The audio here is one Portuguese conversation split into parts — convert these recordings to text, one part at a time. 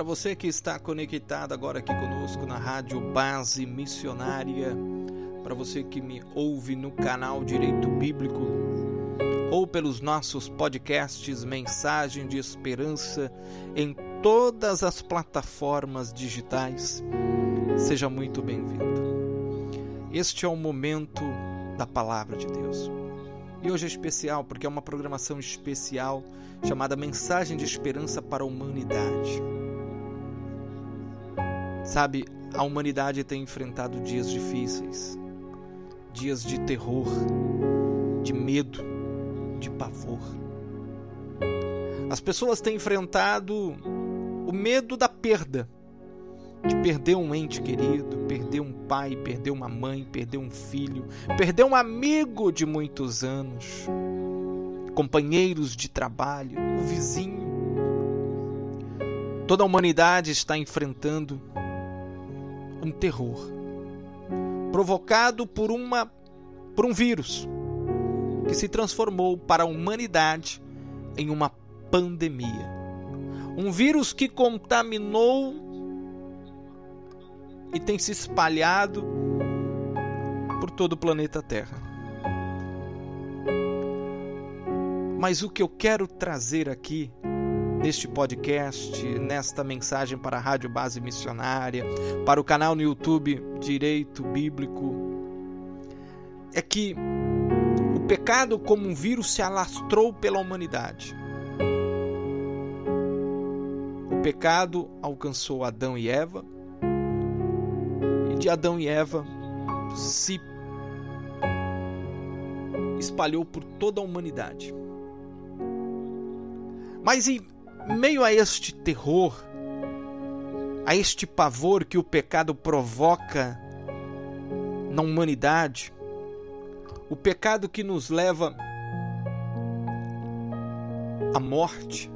Para você que está conectado agora aqui conosco na Rádio Base Missionária, para você que me ouve no canal Direito Bíblico ou pelos nossos podcasts Mensagem de Esperança em todas as plataformas digitais, seja muito bem-vindo. Este é o momento da palavra de Deus. E hoje é especial porque é uma programação especial chamada Mensagem de Esperança para a Humanidade. Sabe, a humanidade tem enfrentado dias difíceis, dias de terror, de medo, de pavor. As pessoas têm enfrentado o medo da perda de perder um ente querido, perder um pai, perder uma mãe, perder um filho, perder um amigo de muitos anos, companheiros de trabalho, o vizinho. Toda a humanidade está enfrentando um terror provocado por uma por um vírus que se transformou para a humanidade em uma pandemia. Um vírus que contaminou e tem se espalhado por todo o planeta Terra. Mas o que eu quero trazer aqui neste podcast, nesta mensagem para a Rádio Base Missionária, para o canal no YouTube Direito Bíblico, é que o pecado, como um vírus, se alastrou pela humanidade. O pecado alcançou Adão e Eva, de Adão e Eva se espalhou por toda a humanidade. Mas em meio a este terror, a este pavor que o pecado provoca na humanidade, o pecado que nos leva à morte,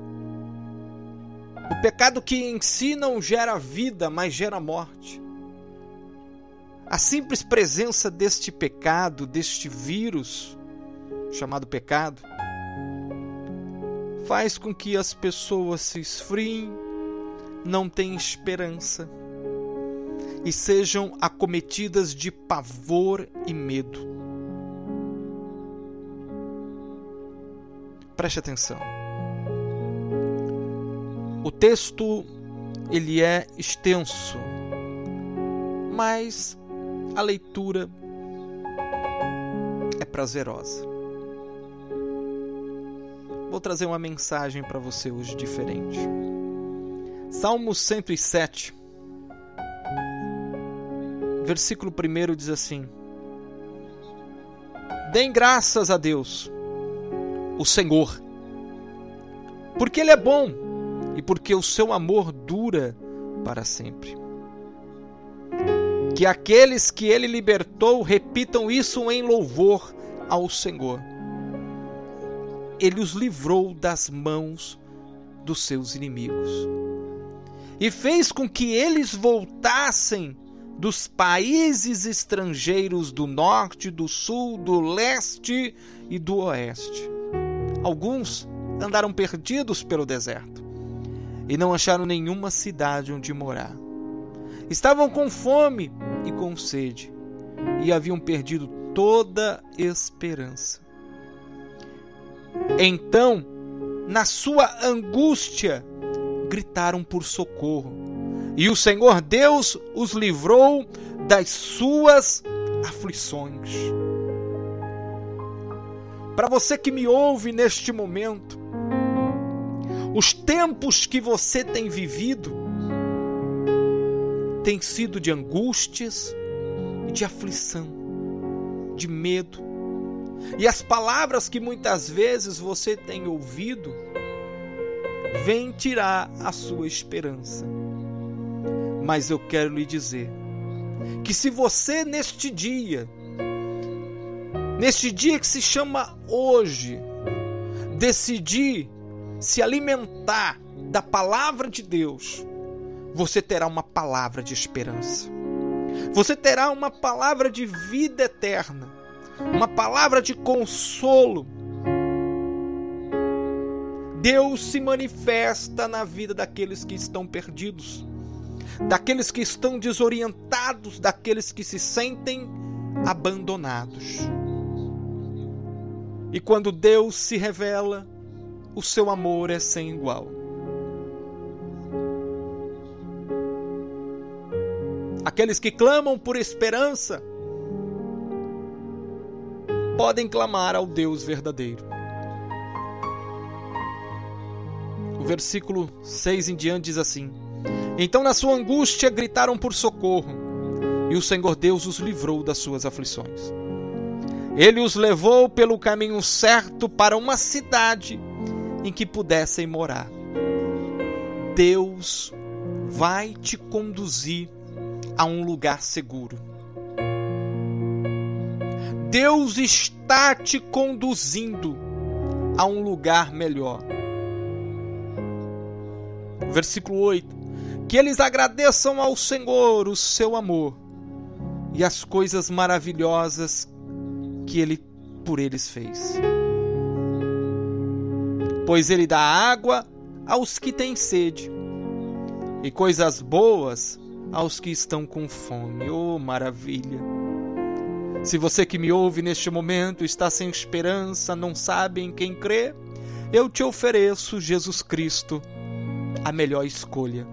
o pecado que em si não gera vida, mas gera morte. A simples presença deste pecado, deste vírus chamado pecado, faz com que as pessoas se esfriem, não tenham esperança e sejam acometidas de pavor e medo. Preste atenção. O texto ele é extenso, mas a leitura é prazerosa. Vou trazer uma mensagem para você hoje diferente. Salmo 107, versículo 1 diz assim: Deem graças a Deus, o Senhor, porque Ele é bom e porque o seu amor dura para sempre. Que aqueles que ele libertou repitam isso em louvor ao Senhor. Ele os livrou das mãos dos seus inimigos e fez com que eles voltassem dos países estrangeiros do norte, do sul, do leste e do oeste. Alguns andaram perdidos pelo deserto e não acharam nenhuma cidade onde morar. Estavam com fome e com sede, e haviam perdido toda esperança. Então, na sua angústia, gritaram por socorro, e o Senhor Deus os livrou das suas aflições. Para você que me ouve neste momento, os tempos que você tem vivido tem sido de angústias e de aflição, de medo. E as palavras que muitas vezes você tem ouvido vêm tirar a sua esperança. Mas eu quero lhe dizer que se você neste dia, neste dia que se chama hoje, decidir se alimentar da palavra de Deus, você terá uma palavra de esperança. Você terá uma palavra de vida eterna, uma palavra de consolo. Deus se manifesta na vida daqueles que estão perdidos, daqueles que estão desorientados, daqueles que se sentem abandonados. E quando Deus se revela, o seu amor é sem igual. Aqueles que clamam por esperança podem clamar ao Deus verdadeiro. O versículo 6 em diante diz assim: Então na sua angústia gritaram por socorro, e o Senhor Deus os livrou das suas aflições. Ele os levou pelo caminho certo para uma cidade em que pudessem morar. Deus vai te conduzir a um lugar seguro. Deus está te conduzindo a um lugar melhor. Versículo 8: Que eles agradeçam ao Senhor o seu amor e as coisas maravilhosas que ele por eles fez pois ele dá água aos que têm sede e coisas boas aos que estão com fome. Oh, maravilha! Se você que me ouve neste momento está sem esperança, não sabe em quem crer, eu te ofereço Jesus Cristo, a melhor escolha.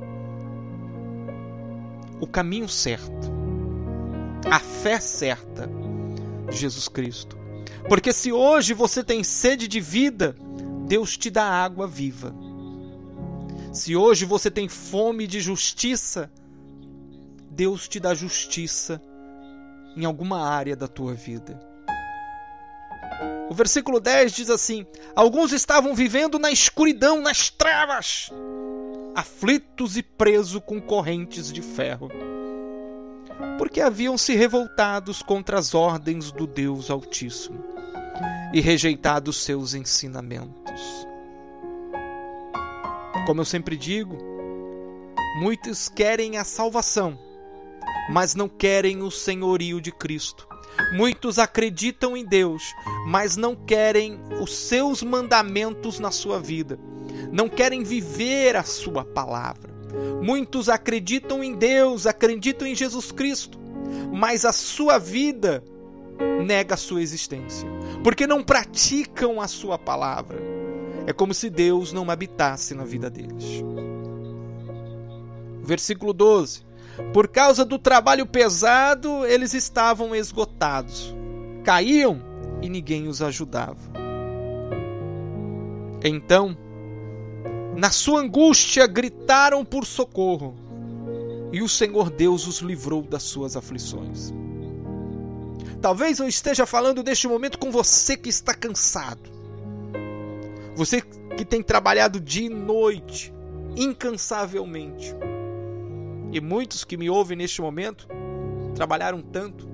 O caminho certo, a fé certa, Jesus Cristo. Porque se hoje você tem sede de vida, Deus te dá água viva. Se hoje você tem fome de justiça, Deus te dá justiça em alguma área da tua vida. O versículo 10 diz assim: Alguns estavam vivendo na escuridão, nas trevas, aflitos e presos com correntes de ferro, porque haviam se revoltados contra as ordens do Deus Altíssimo e rejeitado seus ensinamentos. Como eu sempre digo, muitos querem a salvação, mas não querem o senhorio de Cristo. Muitos acreditam em Deus, mas não querem os seus mandamentos na sua vida. Não querem viver a sua palavra. Muitos acreditam em Deus, acreditam em Jesus Cristo, mas a sua vida nega a sua existência, porque não praticam a sua palavra. É como se Deus não habitasse na vida deles. Versículo 12. Por causa do trabalho pesado, eles estavam esgotados. Caíam e ninguém os ajudava. Então, na sua angústia, gritaram por socorro, e o Senhor Deus os livrou das suas aflições. Talvez eu esteja falando neste momento com você que está cansado. Você que tem trabalhado dia e noite, incansavelmente. E muitos que me ouvem neste momento trabalharam tanto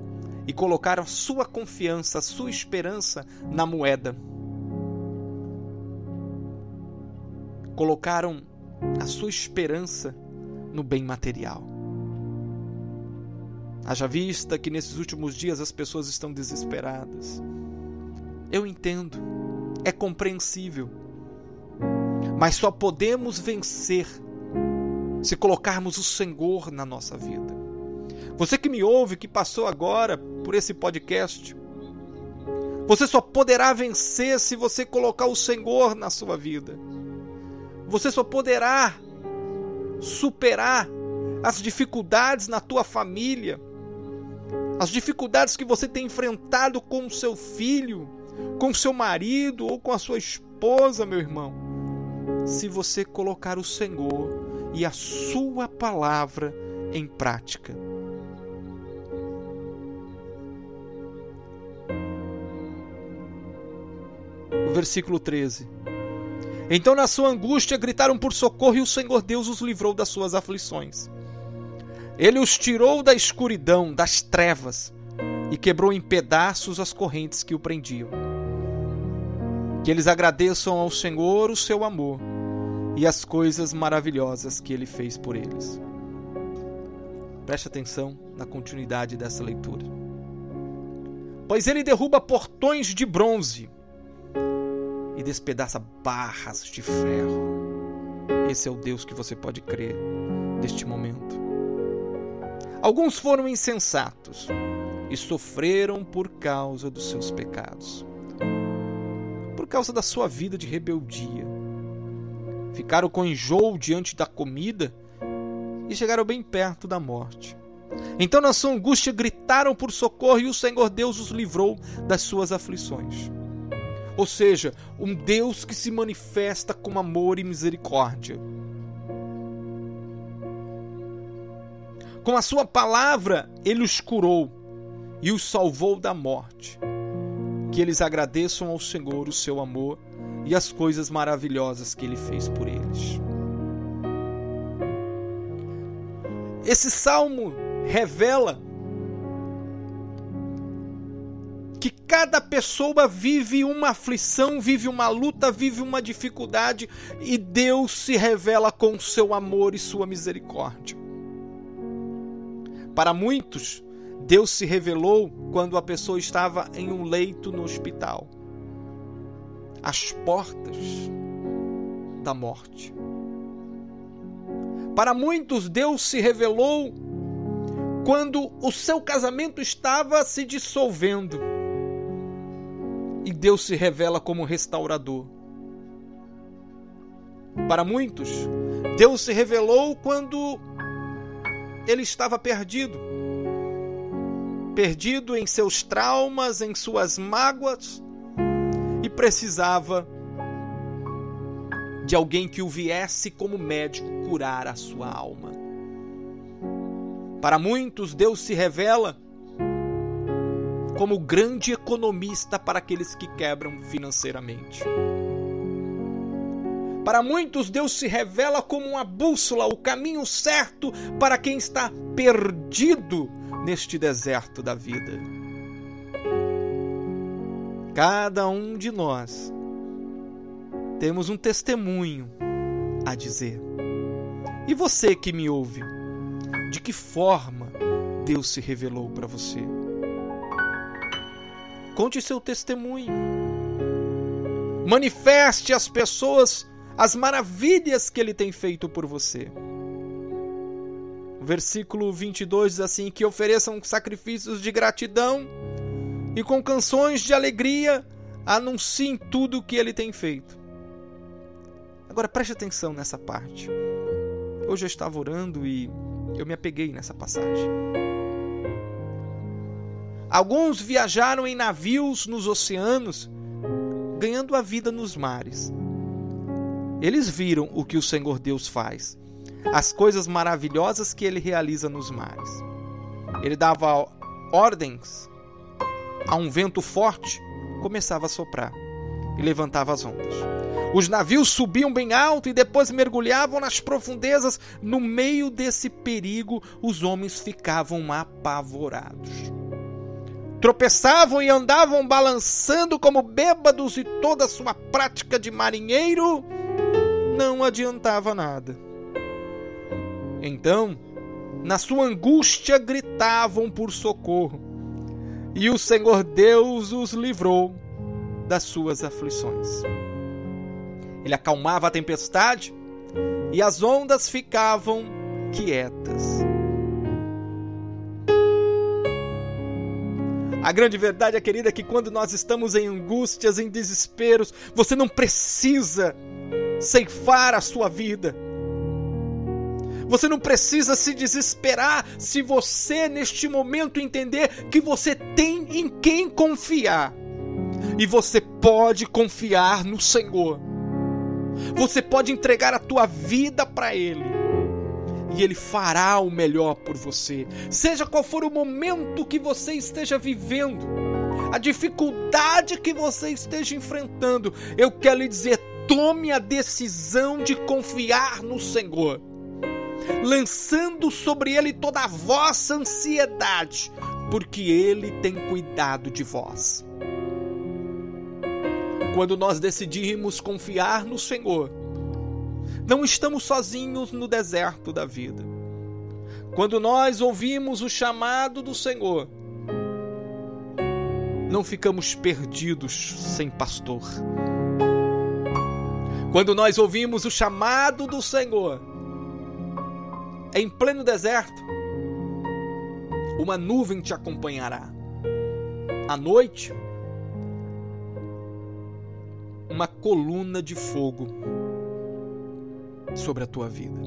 e colocaram a sua confiança, a sua esperança na moeda. Colocaram a sua esperança no bem material. Haja vista que nesses últimos dias as pessoas estão desesperadas. Eu entendo, é compreensível. Mas só podemos vencer se colocarmos o Senhor na nossa vida. Você que me ouve, que passou agora por esse podcast, você só poderá vencer se você colocar o Senhor na sua vida. Você só poderá superar as dificuldades na tua família as dificuldades que você tem enfrentado com o seu filho, com o seu marido ou com a sua esposa, meu irmão. Se você colocar o Senhor e a sua palavra em prática. Versículo 13. Então, na sua angústia, gritaram por socorro e o Senhor Deus os livrou das suas aflições. Ele os tirou da escuridão, das trevas, e quebrou em pedaços as correntes que o prendiam. Que eles agradeçam ao Senhor o seu amor e as coisas maravilhosas que ele fez por eles. Preste atenção na continuidade dessa leitura. Pois ele derruba portões de bronze e despedaça barras de ferro. Esse é o Deus que você pode crer neste momento. Alguns foram insensatos e sofreram por causa dos seus pecados, por causa da sua vida de rebeldia. Ficaram com enjoo diante da comida e chegaram bem perto da morte. Então, na sua angústia, gritaram por socorro e o Senhor Deus os livrou das suas aflições. Ou seja, um Deus que se manifesta com amor e misericórdia. Com a sua palavra, ele os curou e os salvou da morte. Que eles agradeçam ao Senhor o seu amor e as coisas maravilhosas que ele fez por eles. Esse salmo revela que cada pessoa vive uma aflição, vive uma luta, vive uma dificuldade e Deus se revela com seu amor e sua misericórdia. Para muitos, Deus se revelou quando a pessoa estava em um leito no hospital, às portas da morte. Para muitos, Deus se revelou quando o seu casamento estava se dissolvendo. E Deus se revela como restaurador. Para muitos, Deus se revelou quando ele estava perdido. Perdido em seus traumas, em suas mágoas, e precisava de alguém que o viesse como médico curar a sua alma. Para muitos, Deus se revela como o grande economista para aqueles que quebram financeiramente. Para muitos, Deus se revela como uma bússola, o caminho certo para quem está perdido neste deserto da vida. Cada um de nós temos um testemunho a dizer. E você que me ouve, de que forma Deus se revelou para você? Conte seu testemunho. Manifeste às pessoas as maravilhas que ele tem feito por você. Versículo 22 diz assim: Que ofereçam sacrifícios de gratidão e com canções de alegria anunciem tudo o que ele tem feito. Agora preste atenção nessa parte. Eu estava orando e eu me apeguei nessa passagem. Alguns viajaram em navios nos oceanos, ganhando a vida nos mares. Eles viram o que o Senhor Deus faz, as coisas maravilhosas que ele realiza nos mares. Ele dava ordens a um vento forte, começava a soprar e levantava as ondas. Os navios subiam bem alto e depois mergulhavam nas profundezas. No meio desse perigo, os homens ficavam apavorados. Tropeçavam e andavam balançando como bêbados, e toda a sua prática de marinheiro não adiantava nada. Então, na sua angústia, gritavam por socorro, e o Senhor Deus os livrou das suas aflições. Ele acalmava a tempestade e as ondas ficavam quietas. A grande verdade, é, querida, é que quando nós estamos em angústias, em desesperos, você não precisa ceifar a sua vida. Você não precisa se desesperar se você, neste momento, entender que você tem em quem confiar. E você pode confiar no Senhor. Você pode entregar a tua vida para Ele. E Ele fará o melhor por você. Seja qual for o momento que você esteja vivendo, a dificuldade que você esteja enfrentando, eu quero lhe dizer: tome a decisão de confiar no Senhor, lançando sobre Ele toda a vossa ansiedade, porque Ele tem cuidado de vós. Quando nós decidimos confiar no Senhor, não estamos sozinhos no deserto da vida. Quando nós ouvimos o chamado do Senhor, não ficamos perdidos sem pastor. Quando nós ouvimos o chamado do Senhor, em pleno deserto, uma nuvem te acompanhará. À noite, uma coluna de fogo sobre a tua vida.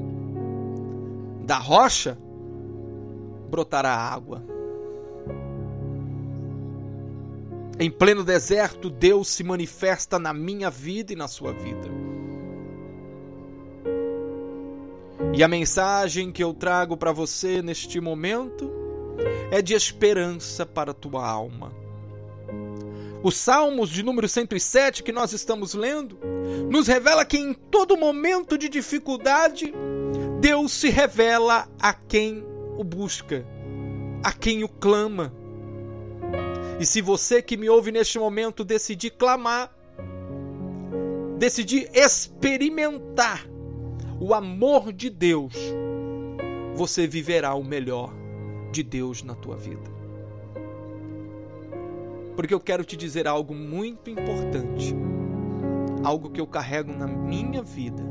Da rocha brotará água. Em pleno deserto, Deus se manifesta na minha vida e na sua vida. E a mensagem que eu trago para você neste momento é de esperança para a tua alma. Os Salmos de número 107 que nós estamos lendo nos revela que em todo momento de dificuldade, Deus se revela a quem o busca, a quem o clama. E se você que me ouve neste momento decidir clamar, decidir experimentar o amor de Deus, você viverá o melhor de Deus na tua vida. Porque eu quero te dizer algo muito importante, algo que eu carrego na minha vida.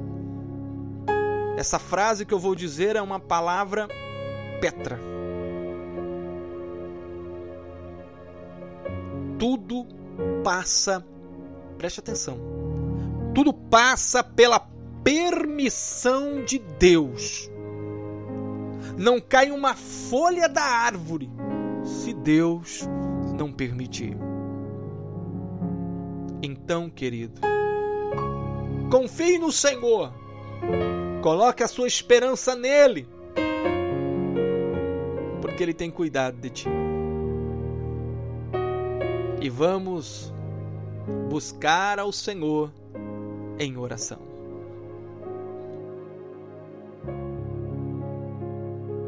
Essa frase que eu vou dizer é uma palavra Petra. Tudo passa, preste atenção, tudo passa pela permissão de Deus. Não cai uma folha da árvore se Deus não permitir. Então, querido, confie no Senhor, coloque a sua esperança nele, porque Ele tem cuidado de ti. E vamos buscar ao Senhor em oração.